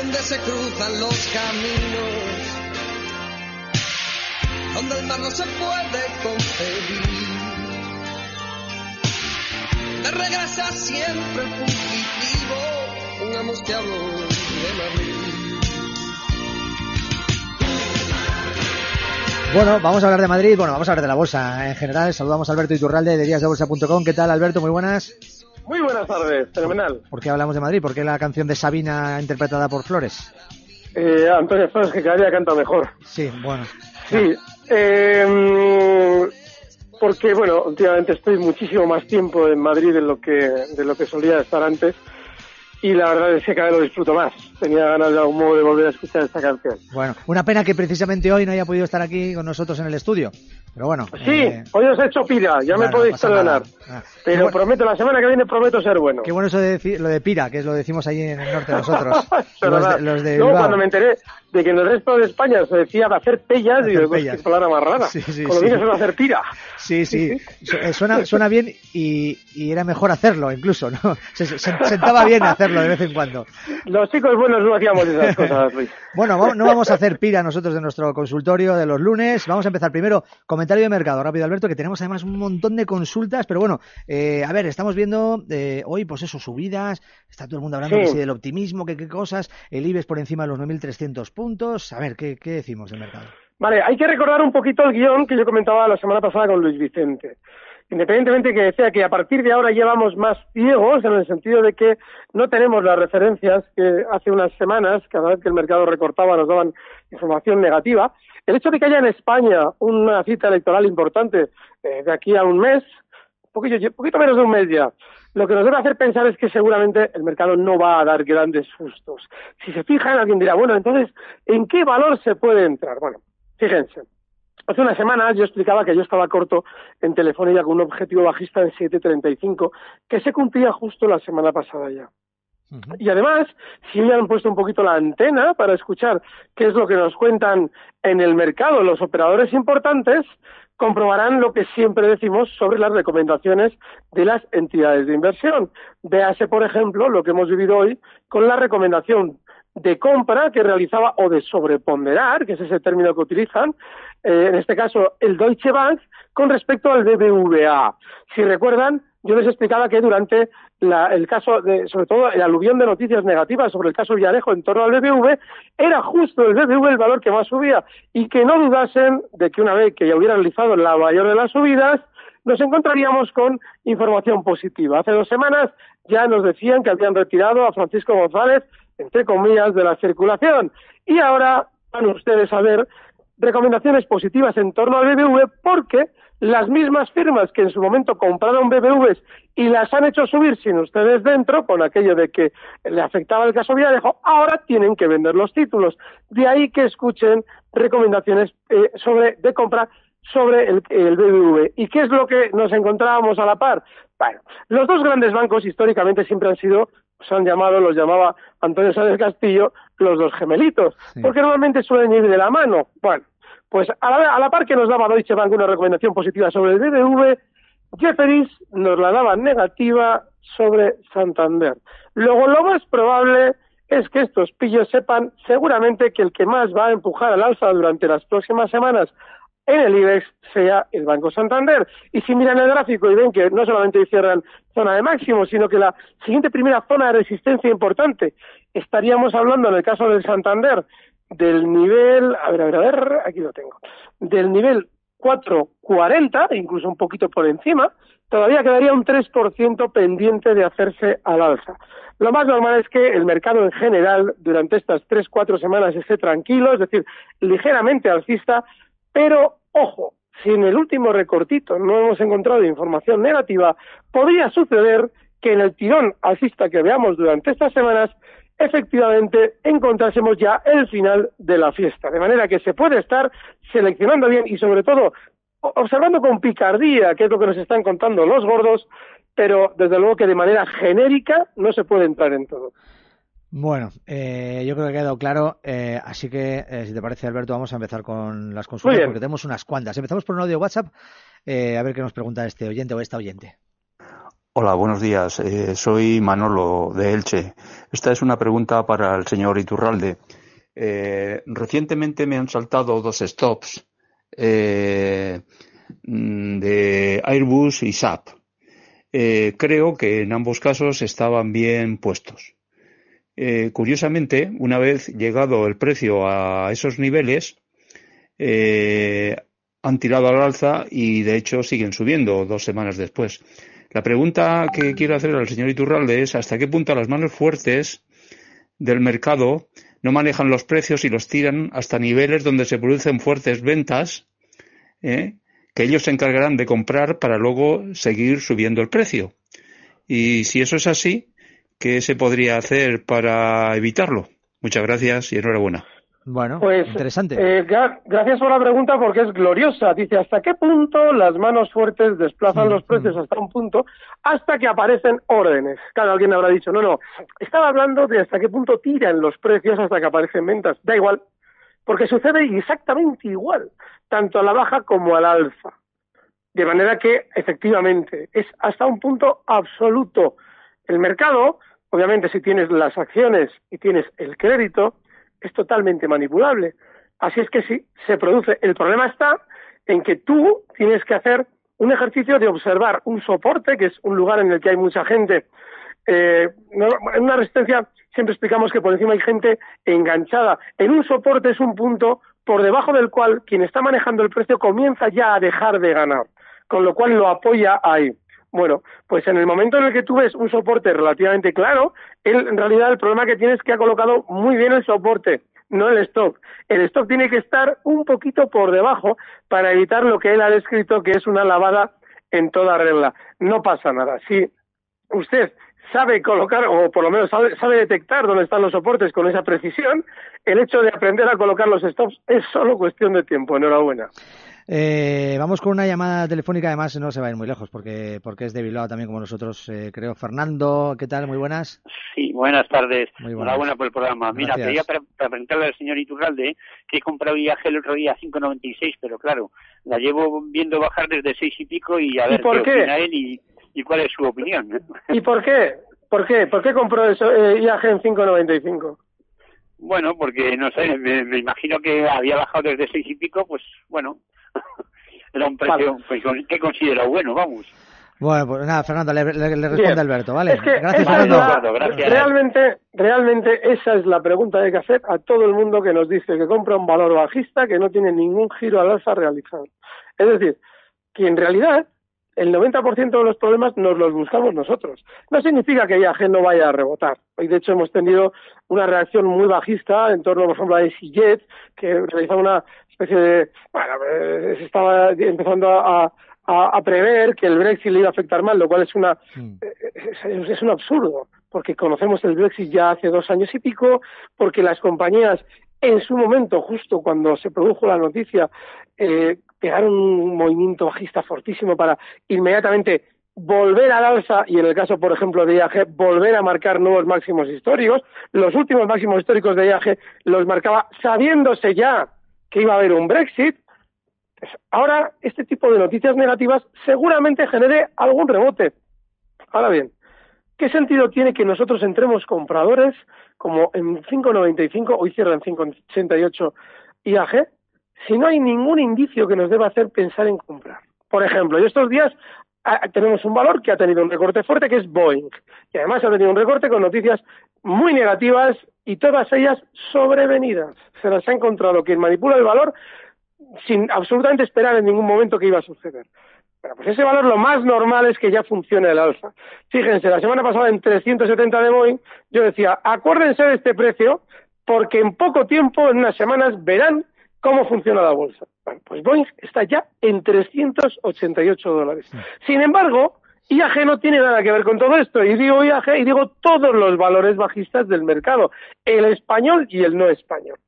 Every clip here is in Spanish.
Donde se cruzan los caminos, donde el mar no se puede concebir. Te regresa siempre fugitivo, un amosqueado de Madrid. Bueno, vamos a hablar de Madrid, bueno, vamos a hablar de la bolsa en general. Saludamos a Alberto Iturralde de díasdebolsa.com. ¿Qué tal, Alberto? Muy buenas. Muy buenas tardes, fenomenal. ¿Por qué hablamos de Madrid? ¿Por qué la canción de Sabina interpretada por Flores? Eh, Antonio Flores, que cada día canta mejor. Sí, bueno. Sí, eh, porque, bueno, últimamente estoy muchísimo más tiempo en Madrid de lo que, de lo que solía estar antes y la verdad es que cada vez lo disfruto más. Tenía ganas de algún modo de volver a escuchar esta canción. Bueno, una pena que precisamente hoy no haya podido estar aquí con nosotros en el estudio. Pero bueno. Sí, eh, hoy os he hecho pira, ya me bueno, podéis perdonar. Ah, Pero qué bu- prometo, la semana que viene prometo ser bueno. Qué bueno eso de lo de Pira, que es lo decimos allí en el norte nosotros. Es los, de, los de Bilbao. cuando me enteré de que en el resto de España se decía de hacer pellas, Hacer digo, pues pellas. qué palabra más rara. Sí, sí, Con lo sí. suena hacer tira. Sí, sí, eh, suena, suena bien y, y era mejor hacerlo incluso, ¿no? Se, se- sentaba bien hacerlo de vez en cuando. Los chicos buenos no hacíamos esas cosas, Luis. Bueno, no vamos a hacer pira nosotros de nuestro consultorio de los lunes. Vamos a empezar primero comentario de mercado. Rápido, Alberto, que tenemos además un montón de consultas. Pero bueno, eh, a ver, estamos viendo eh, hoy, pues eso, subidas. Está todo el mundo hablando Sí. que sí, del optimismo, que qué cosas. El IBEX por encima de los 9.300 puntos. A ver, ¿qué, qué decimos del mercado? Vale, hay que recordar un poquito el guion que yo comentaba la semana pasada con Luis Vicente. Independientemente que decía que a partir de ahora llevamos más ciegos, en el sentido de que no tenemos las referencias que hace unas semanas, cada vez que el mercado recortaba, nos daban información negativa. El hecho de que haya en España una cita electoral importante eh, de aquí a un mes, un poquito, poquito menos de un mes ya, lo que nos debe hacer pensar es que seguramente el mercado no va a dar grandes sustos. Si se fijan, alguien dirá, bueno, entonces, ¿en qué valor se puede entrar? Bueno, fíjense. Hace unas semanas yo explicaba que yo estaba corto en Telefónica con un objetivo bajista en 7.35 que se cumplía justo la semana pasada ya. Y además, si hubieran puesto un poquito la antena para escuchar qué es lo que nos cuentan en el mercado los operadores importantes, comprobarán lo que siempre decimos sobre las recomendaciones de las entidades de inversión. Véase, por ejemplo, lo que hemos vivido hoy con la recomendación de compra que realizaba o de sobreponderar, que es ese término que utilizan, eh, en este caso el Deutsche Bank, con respecto al BBVA. Si recuerdan, yo les explicaba que durante la, el caso, de, sobre todo el aluvión de noticias negativas sobre el caso Villarejo en torno al BBV, era justo el BBV el valor que más subía y que no dudasen de que una vez que ya hubiera realizado la mayor de las subidas, nos encontraríamos con información positiva. Hace dos semanas ya nos decían que habían retirado a Francisco González, entre comillas, de la circulación. Y ahora van ustedes a ver recomendaciones positivas en torno al BBV porque las mismas firmas que en su momento compraron BBVs y las han hecho subir sin ustedes dentro, con aquello de que le afectaba el caso Villarejo, ahora tienen que vender los títulos. De ahí que escuchen recomendaciones eh, sobre de compra sobre el, el BBV. ¿Y qué es lo que nos encontrábamos a la par? Bueno, los dos grandes bancos históricamente siempre han sido, se han llamado, los llamaba Antonio Sáenz Castillo, los dos gemelitos, Sí. porque normalmente suelen ir de la mano. Bueno, pues a la, a la par que nos daba Deutsche Bank una recomendación positiva sobre el BBV, Jefferies nos la daba negativa sobre Santander. Luego, lo más probable es que estos pillos sepan seguramente que el que más va a empujar al alza durante las próximas semanas en el IBEX sea el Banco Santander. Y si miran el gráfico y ven que no solamente cierran zona de máximo, sino que la siguiente primera zona de resistencia importante, estaríamos hablando en el caso del Santander del nivel, a ver, a ver, a ver, aquí lo tengo, del nivel 4.40, incluso un poquito por encima, todavía quedaría un 3% pendiente de hacerse al alza. Lo más normal es que el mercado en general durante estas tres, cuatro semanas esté tranquilo, es decir, ligeramente alcista, pero ojo, si en el último recortito no hemos encontrado información negativa, podría suceder que en el tirón alcista que veamos durante estas semanas, efectivamente encontrásemos ya el final de la fiesta. De manera que se puede estar seleccionando bien y sobre todo observando con picardía qué es lo que nos están contando los gordos, pero desde luego que de manera genérica no se puede entrar en todo. Bueno, eh, yo creo que ha quedado claro, eh, así que eh, si te parece Alberto vamos a empezar con las consultas porque tenemos unas cuantas. Empezamos por un audio WhatsApp, a ver qué nos pregunta este oyente o esta oyente. Hola, buenos días. soy Manolo de Elche. Esta es una pregunta para el señor Iturralde. recientemente me han saltado dos stops mm, de Airbus y SAP. creo que en ambos casos estaban bien puestos. Eh, curiosamente, una vez llegado el precio a esos niveles, eh, han tirado al alza y de hecho siguen subiendo dos semanas después. La pregunta que quiero hacer al señor Iturralde es hasta qué punto las manos fuertes del mercado no manejan los precios y los tiran hasta niveles donde se producen fuertes ventas ¿eh? que ellos se encargarán de comprar para luego seguir subiendo el precio. Y si eso es así, ¿Qué se podría hacer para evitarlo? Muchas gracias y enhorabuena. Bueno, pues, interesante. Eh, gracias por la pregunta porque es gloriosa. Dice, ¿hasta qué punto las manos fuertes desplazan los precios hasta un punto hasta que aparecen órdenes? Claro, alguien habrá dicho, no, no, estaba hablando de hasta qué punto tiran los precios hasta que aparecen ventas. Da igual, porque sucede exactamente igual, tanto a la baja como a la alza. De manera que, efectivamente, es hasta un punto absoluto. El mercado Obviamente, si tienes las acciones y tienes el crédito, es totalmente manipulable. Así es que sí, se produce. El problema está en que tú tienes que hacer un ejercicio de observar un soporte, que es un lugar en el que hay mucha gente. Eh, en una resistencia siempre explicamos que por encima hay gente enganchada. En un soporte es un punto por debajo del cual quien está manejando el precio comienza ya a dejar de ganar, con lo cual lo apoya ahí. Bueno, pues en el momento en el que tú ves un soporte relativamente claro, él, en realidad el problema que tiene es que ha colocado muy bien el soporte, no el stock. El stock tiene que estar un poquito por debajo para evitar lo que él ha descrito que es una lavada en toda regla. No pasa nada. Si usted sabe colocar, o por lo menos sabe, sabe, detectar dónde están los soportes con esa precisión, el hecho de aprender a colocar los stops es solo cuestión de tiempo. Enhorabuena. Eh, vamos con una llamada telefónica, además no se va a ir muy lejos porque, porque es de Bilbao también como nosotros, eh, creo. Fernando, ¿qué tal? Muy buenas. Sí, buenas tardes. Muy buenas. Enhorabuena por el programa. Mira, quería preguntarle al señor Iturralde que he comprado viaje el otro día a 5.96, pero claro, la llevo viendo bajar desde seis y pico y a ver por qué, él y, cuál es su opinión. ¿Y por qué? ¿Por qué? ¿Por qué compró eso, eh, IAG en 5.95? Bueno, porque no sé, me, imagino que había bajado desde seis y pico, pues bueno, era un precio que considera bueno, vamos. Bueno, pues nada, Fernando, le, responde Alberto, ¿vale? gracias, Fernando. Realmente, realmente esa es la pregunta que hay que hacer a todo el mundo que nos dice que compra un valor bajista que no tiene ningún giro al alza realizado. Es decir, que en realidad el 90% de los problemas nos los buscamos nosotros. No significa que IAG no vaya a rebotar. Hoy, de hecho, hemos tenido una reacción muy bajista en torno, por ejemplo, a EasyJet, que realizaba una especie de... Bueno, eh, se estaba empezando a, a, prever que el Brexit le iba a afectar mal, lo cual es una mm. es, es, un absurdo, porque conocemos el Brexit ya hace dos años y pico, porque las compañías en su momento, justo cuando se produjo la noticia, eh, pegaron un movimiento bajista fortísimo para inmediatamente volver al alza y en el caso, por ejemplo, de IAG, volver a marcar nuevos máximos históricos. Los últimos máximos históricos de IAG los marcaba sabiéndose ya que iba a haber un Brexit. Pues ahora, este tipo de noticias negativas seguramente genere algún rebote. Ahora bien, ¿qué sentido tiene que nosotros entremos compradores como en 5.95, hoy cierra en 5.88 IAG, si no hay ningún indicio que nos deba hacer pensar en comprar. Por ejemplo, y estos días ah, tenemos un valor que ha tenido un recorte fuerte, que es Boeing, y además ha tenido un recorte con noticias muy negativas y todas ellas sobrevenidas. Se las ha encontrado quien manipula el valor sin absolutamente esperar en ningún momento que iba a suceder. Bueno, pues ese valor lo más normal es que ya funcione el alza. Fíjense, la semana pasada en 370 de Boeing, yo decía, acuérdense de este precio, porque en poco tiempo, en unas semanas, verán cómo funciona la bolsa. Bueno, pues Boeing está ya en 388 dólares. Sin embargo, IAG no tiene nada que ver con todo esto. Y digo IAG y digo todos los valores bajistas del mercado, el español y el no español.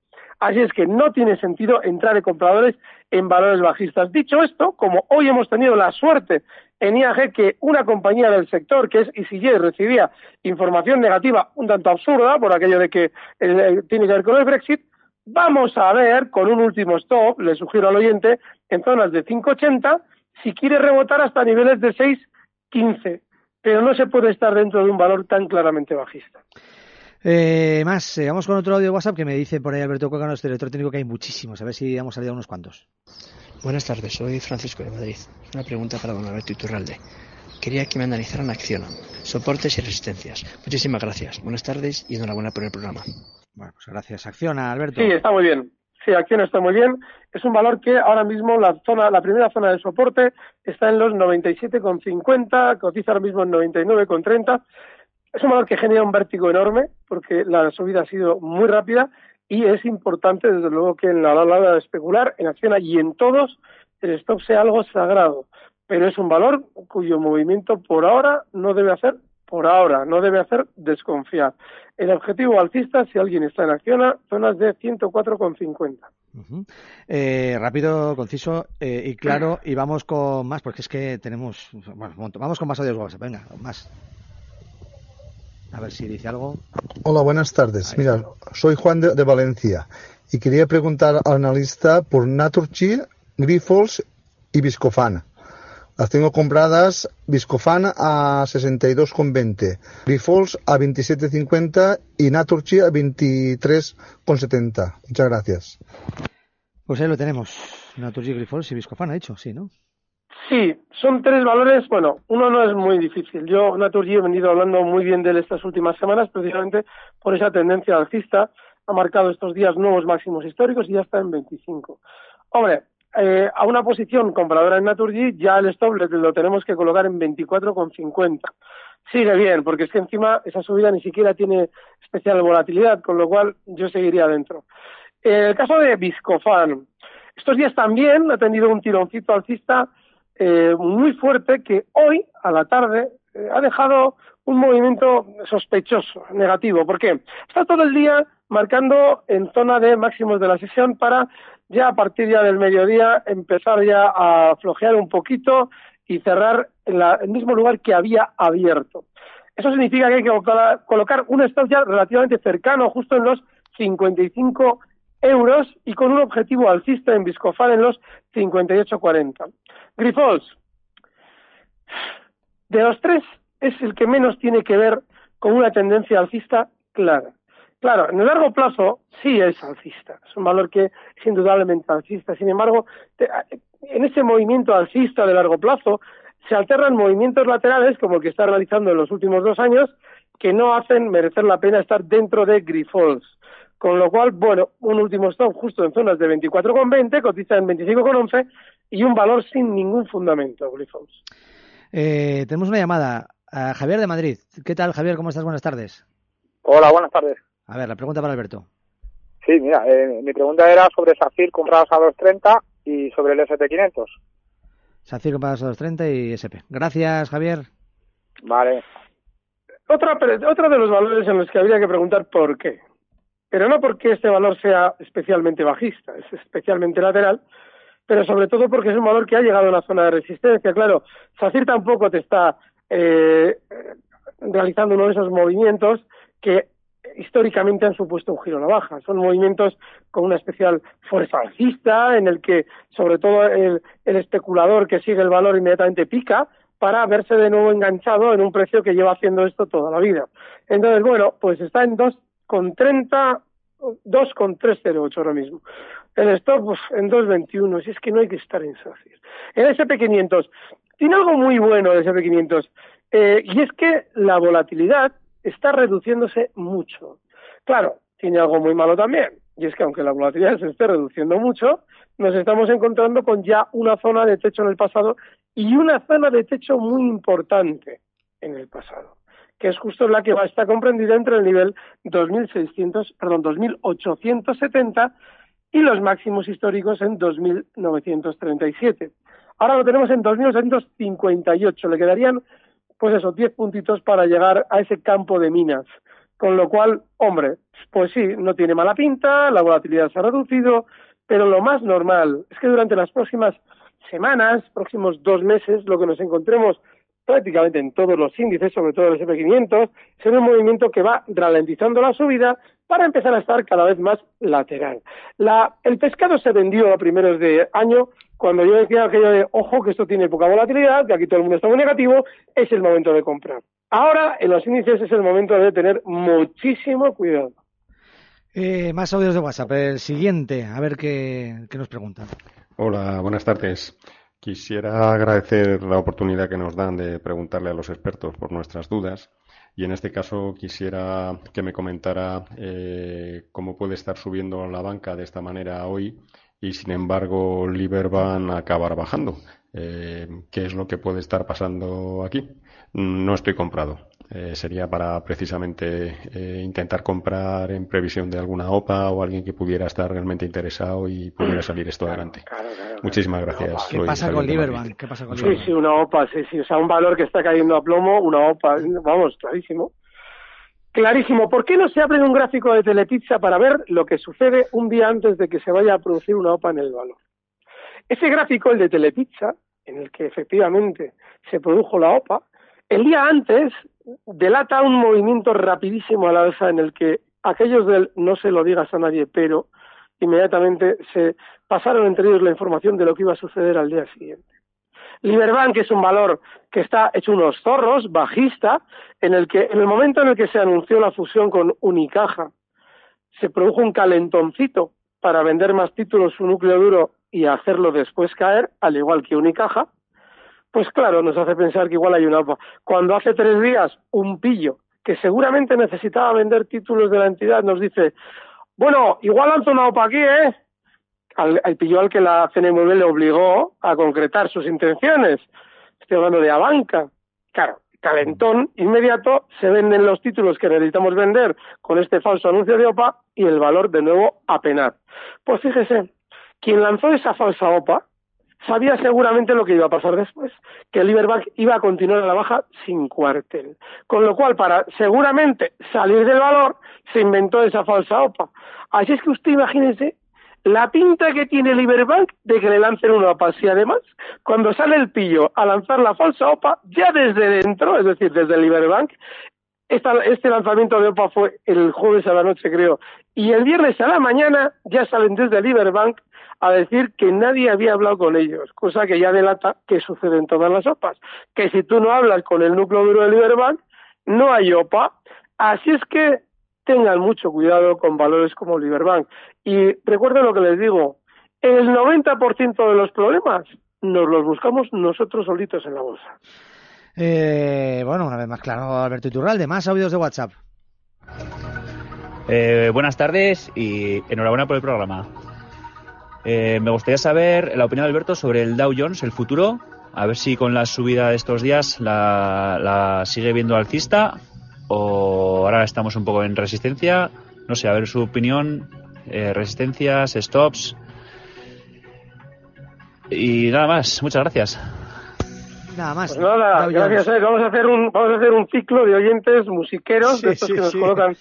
Así es que no tiene sentido entrar de compradores en valores bajistas. Dicho esto, como hoy hemos tenido la suerte en IAG que una compañía del sector, que es EasyJet, recibía información negativa un tanto absurda por aquello de que eh, tiene que ver con el Brexit, vamos a ver con un último stop, le sugiero al oyente, en zonas de 5,80, si quiere rebotar hasta niveles de 6,15. Pero no se puede estar dentro de un valor tan claramente bajista. Eh, más, eh, vamos con otro audio de WhatsApp que me dice por ahí Alberto Cueca, nuestro director técnico, que hay muchísimos. A ver si hemos salido unos cuantos. Buenas tardes, soy Francisco de Madrid. Una pregunta para don Alberto Iturralde. Quería que me analizaran acción, soportes y resistencias. Muchísimas gracias. Buenas tardes y enhorabuena por el programa. Bueno, pues gracias. Acciona, Alberto. Sí, está muy bien. Sí, Acción está muy bien. Es un valor que ahora mismo la zona, la primera zona de soporte está en los 97,50, cotiza ahora mismo en 99,30 es un valor que genera un vértigo enorme porque la subida ha sido muy rápida y es importante, desde luego, que en la hora de especular, en acción y en todos, el stop sea algo sagrado. Pero es un valor cuyo movimiento por ahora no debe hacer, por ahora, no debe hacer desconfiar. El objetivo alcista, si alguien está en acción, zonas de 104,50. eh, rápido, conciso eh, y claro, y vamos con más, porque es que tenemos. Bueno, vamos con más audios Venga, más. A ver si dice algo. Hola, buenas tardes. Mira, soy Juan de, Valencia y quería preguntar al analista por Naturgy, Grifols y Viscofan. Las tengo compradas Viscofan a 62,20, Grifols a 27,50 y Naturgy a 23,70. Muchas gracias. Pues ahí lo tenemos. Naturgy, Grifols y Viscofan, ha dicho, sí, ¿no? Sí, son tres valores. Bueno, uno no es muy difícil. Yo, Naturgy, he venido hablando muy bien de él estas últimas semanas, precisamente por esa tendencia alcista. Ha marcado estos días nuevos máximos históricos y ya está en 25. Hombre, eh, a una posición compradora en Naturgy, ya el stop lo tenemos que colocar en 24,50. Sigue bien, porque es que encima esa subida ni siquiera tiene especial volatilidad, con lo cual yo seguiría dentro. En el caso de Viscofan, estos días también ha tenido un tironcito alcista eh, muy fuerte que hoy, a la tarde, eh, ha dejado un movimiento sospechoso, negativo. ¿Por qué? Está todo el día marcando en zona de máximos de la sesión para ya a partir del mediodía empezar ya a flojear un poquito y cerrar en el mismo lugar que había abierto. Eso significa que hay que colocar un stop ya relativamente cercano, justo en los 55 euros y con un objetivo alcista en Viscofan en los 58,40. Grifols, de los tres es el que menos tiene que ver con una tendencia alcista clara. Claro, en el largo plazo sí es alcista, es un valor que es indudablemente alcista. Sin embargo, en ese movimiento alcista de largo plazo se alternan movimientos laterales, como el que está realizando en los últimos dos años, que no hacen merecer la pena estar dentro de Grifols. Con lo cual, bueno, un último stop justo en zonas de 24,20, cotiza en 25,11 y un valor sin ningún fundamento, Glyphos. Eh, tenemos una llamada a Javier de Madrid. ¿Qué tal, Javier? ¿Cómo estás? Buenas tardes. Hola, buenas tardes. A ver, la pregunta para Alberto. Sí, mira, eh, mi pregunta era sobre SACIR comprados a 2.30 y sobre el SP500. SACIR comprados a 2.30 y SP. Gracias, Javier. Vale. Otra, otra de los valores en los que habría que preguntar por qué pero no porque este valor sea especialmente bajista, es especialmente lateral, pero sobre todo porque es un valor que ha llegado a una zona de resistencia. Claro, SACIR tampoco te está eh, realizando uno de esos movimientos que históricamente han supuesto un giro a la baja. Son movimientos con una especial fuerza alcista, en el que sobre todo el, el especulador que sigue el valor inmediatamente pica, para verse de nuevo enganchado en un precio que lleva haciendo esto toda la vida. Entonces, bueno, pues está en dos con 30, 2,308 ahora mismo. El stop pues, en 2,21, si es que no hay que estar en SACIR. El SP500 tiene algo muy bueno el SP500 eh, y es que la volatilidad está reduciéndose mucho. Claro, tiene algo muy malo también y es que aunque la volatilidad se esté reduciendo mucho, nos estamos encontrando con ya una zona de techo en el pasado y una zona de techo muy importante en el pasado que es justo la que va a estar comprendida entre el nivel 2600, perdón, 2870 y los máximos históricos en 2937. Ahora lo tenemos en 2858, le quedarían pues eso, 10 puntitos para llegar a ese campo de minas. Con lo cual, hombre, pues sí, no tiene mala pinta, la volatilidad se ha reducido, pero lo más normal es que durante las próximas semanas, próximos dos meses, lo que nos encontremos prácticamente en todos los índices, sobre todo el SP500, será un movimiento que va ralentizando la subida para empezar a estar cada vez más lateral. La, el pescado se vendió a primeros de año cuando yo decía aquello de, ojo, que esto tiene poca volatilidad, que aquí todo el mundo está muy negativo, es el momento de comprar. Ahora, en los índices es el momento de tener muchísimo cuidado. Eh, más audios de WhatsApp. El siguiente, a ver qué, qué nos preguntan. Hola, buenas tardes. Quisiera agradecer la oportunidad que nos dan de preguntarle a los expertos por nuestras dudas y en este caso quisiera que me comentara eh, cómo puede estar subiendo la banca de esta manera hoy y sin embargo Liberban acabar bajando. Eh, ¿Qué es lo que puede estar pasando aquí? No estoy comprado. Eh, sería para precisamente eh, intentar comprar en previsión de alguna OPA o alguien que pudiera estar realmente interesado y pudiera salir esto adelante. Muchísimas gracias. ¿Qué pasa con Liberbank? ¿Qué pasa con sí, sí, una OPA, sí, sí. O sea, un valor que está cayendo a plomo, una OPA, vamos, clarísimo. Clarísimo. ¿Por qué no se abre un gráfico de Telepizza para ver lo que sucede un día antes de que se vaya a producir una OPA en el valor? Ese gráfico, el de Telepizza, en el que efectivamente se produjo la OPA, el día antes delata un movimiento rapidísimo a la alza en el que aquellos del no se lo digas a nadie, pero inmediatamente se pasaron entre ellos la información de lo que iba a suceder al día siguiente. Liberbank es un valor que está hecho unos zorros, bajista, en el que en el momento en el que se anunció la fusión con Unicaja, se produjo un calentoncito para vender más títulos su núcleo duro y hacerlo después caer, al igual que Unicaja, pues claro, nos hace pensar que igual hay una OPA. Cuando hace tres días un pillo que seguramente necesitaba vender títulos de la entidad nos dice, bueno, igual lanzo una OPA aquí, ¿eh? Al, pillo al que la CNMV le obligó a concretar sus intenciones. Estoy hablando de Abanca. Claro, calentón inmediato, se venden los títulos que necesitamos vender con este falso anuncio de OPA y el valor de nuevo a penar. Pues fíjese, quien lanzó esa falsa OPA sabía seguramente lo que iba a pasar después, que el Liberbank iba a continuar a la baja sin cuartel. Con lo cual, para seguramente salir del valor, se inventó esa falsa OPA. Así es que usted imagínese la pinta que tiene el Liberbank de que le lancen una OPA. Si además, cuando sale el pillo a lanzar la falsa OPA, ya desde dentro, es decir, desde el Liberbank, este lanzamiento de OPA fue el jueves a la noche, creo, y el viernes a la mañana ya salen desde el a decir que nadie había hablado con ellos, cosa que ya delata que sucede en todas las OPAs, que si tú no hablas con el núcleo duro del Liberbank, no hay OPA. Así es que tengan mucho cuidado con valores como Liberbank. Y recuerden lo que les digo, el 90% de los problemas nos los buscamos nosotros solitos en la bolsa. Eh, bueno, una vez más claro, Alberto Iturralde, más audios de WhatsApp. Eh, buenas tardes y enhorabuena por el programa. Eh, me gustaría saber la opinión de Alberto sobre el Dow Jones, el futuro. A ver si con la subida de estos días la, sigue viendo alcista o ahora estamos un poco en resistencia. No sé, a ver su opinión, eh, resistencias, stops. Y nada más, muchas gracias. Nada más. Pues nada, gracias. Eh. Vamos a hacer un vamos a hacer un ciclo de oyentes musiqueros de estos que nos colocan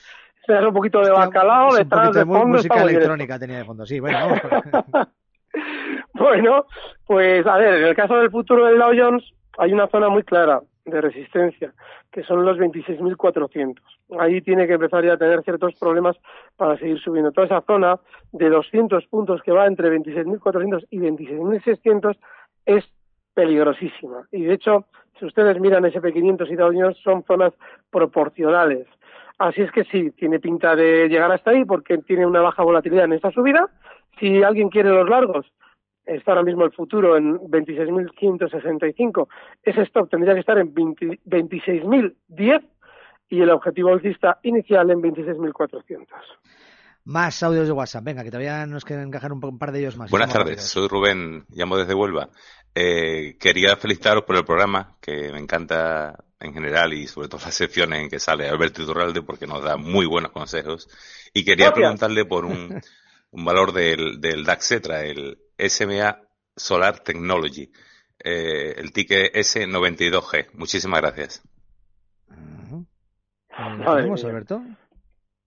se un poquito de bacalao, detrás de fondo. Música electrónica tenía de fondo, sí, bueno. bueno, pues a ver, en el caso del futuro del Dow Jones hay una zona muy clara de resistencia, que son los 26.400. Ahí tiene que empezar ya a tener ciertos problemas para seguir subiendo. Toda esa zona de 200 puntos que va entre 26.400 y 26.600 es peligrosísima. Y de hecho, si ustedes miran SP500 y Dow Jones, son zonas proporcionales. Así es que sí, tiene pinta de llegar hasta ahí porque tiene una baja volatilidad en esta subida. Si alguien quiere los largos, está ahora mismo el futuro en 26.565. Ese stop tendría que estar en 26.010 y el objetivo alcista inicial en 26.400. Más audios de WhatsApp. Venga, que todavía nos quedan encajar un, par de ellos más. Buenas tardes, soy Rubén, llamo desde Huelva. Eh, quería felicitaros por el programa, que me encanta en general y sobre todo las secciones en que sale Alberto Iturralde porque nos da muy buenos consejos. Y quería preguntarle por un, un valor del, del DAX el SMA Solar Technology, eh, el ticket S92G. Muchísimas gracias. tenemos, Alberto?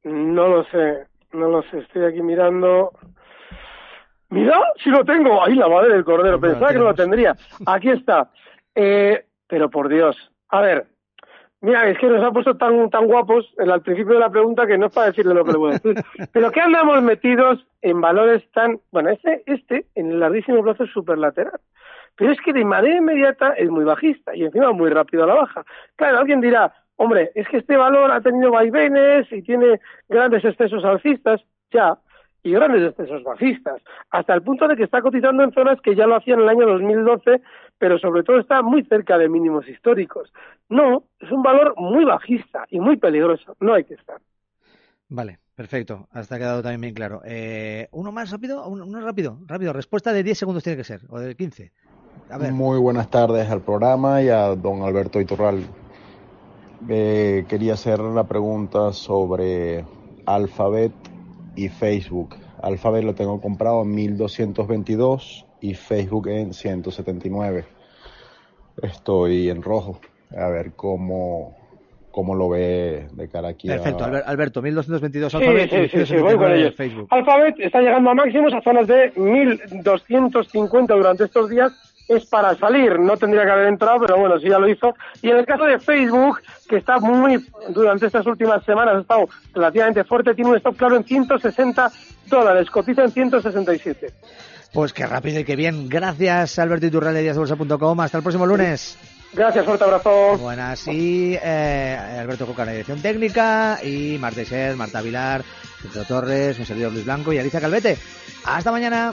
No lo sé, no lo sé. Estoy aquí mirando. Mira, si lo tengo. Ahí la madre del cordero. Pensaba que no lo tendría. Aquí está. Eh, pero por Dios. A ver, Mira, es que nos ha puesto tan, tan guapos al principio de la pregunta que no es para decirle lo que le voy a decir. Pero ¿qué andamos metidos en valores tan... Bueno, este, este en el larguísimo plazo es superlateral. Pero es que de manera inmediata es muy bajista y encima muy rápido a la baja. Claro, alguien dirá, hombre, es que este valor ha tenido vaivenes y tiene grandes excesos alcistas. Ya, y grandes excesos bajistas, hasta el punto de que está cotizando en zonas que ya lo hacía en el año 2012, pero sobre todo está muy cerca de mínimos históricos. No, es un valor muy bajista y muy peligroso, no hay que estar. Vale, perfecto, hasta ha quedado también bien claro. Eh, uno más rápido, uno, rápido, rápido, respuesta de 10 segundos tiene que ser, o de 15. Muy buenas tardes al programa y a don Alberto Iturral. Eh, quería hacer la pregunta sobre Alphabet y Facebook. Alphabet lo tengo comprado en 1222 y Facebook en 179. Estoy en rojo. A ver cómo, cómo lo ve de cara aquí. Perfecto, Alberto, 1222 Alphabet y Facebook. Alphabet está llegando a máximos a zonas de 1250 durante estos días es para salir. No tendría que haber entrado, pero bueno, sí ya lo hizo. Y en el caso de Facebook, que está muy, durante estas últimas semanas ha estado relativamente fuerte, tiene un stop claro en 160 dólares, cotiza en 167. Pues qué rápido y qué bien. Gracias, Alberto Iturralde de Díazbolsa.com. Hasta el próximo lunes. Gracias, fuerte abrazo. Buenas, y eh, Alberto Coca, la dirección técnica, y Marta Ser, Marta Vilar, Pedro Torres, mi servidor Luis Blanco y Alicia Calvete. Hasta mañana.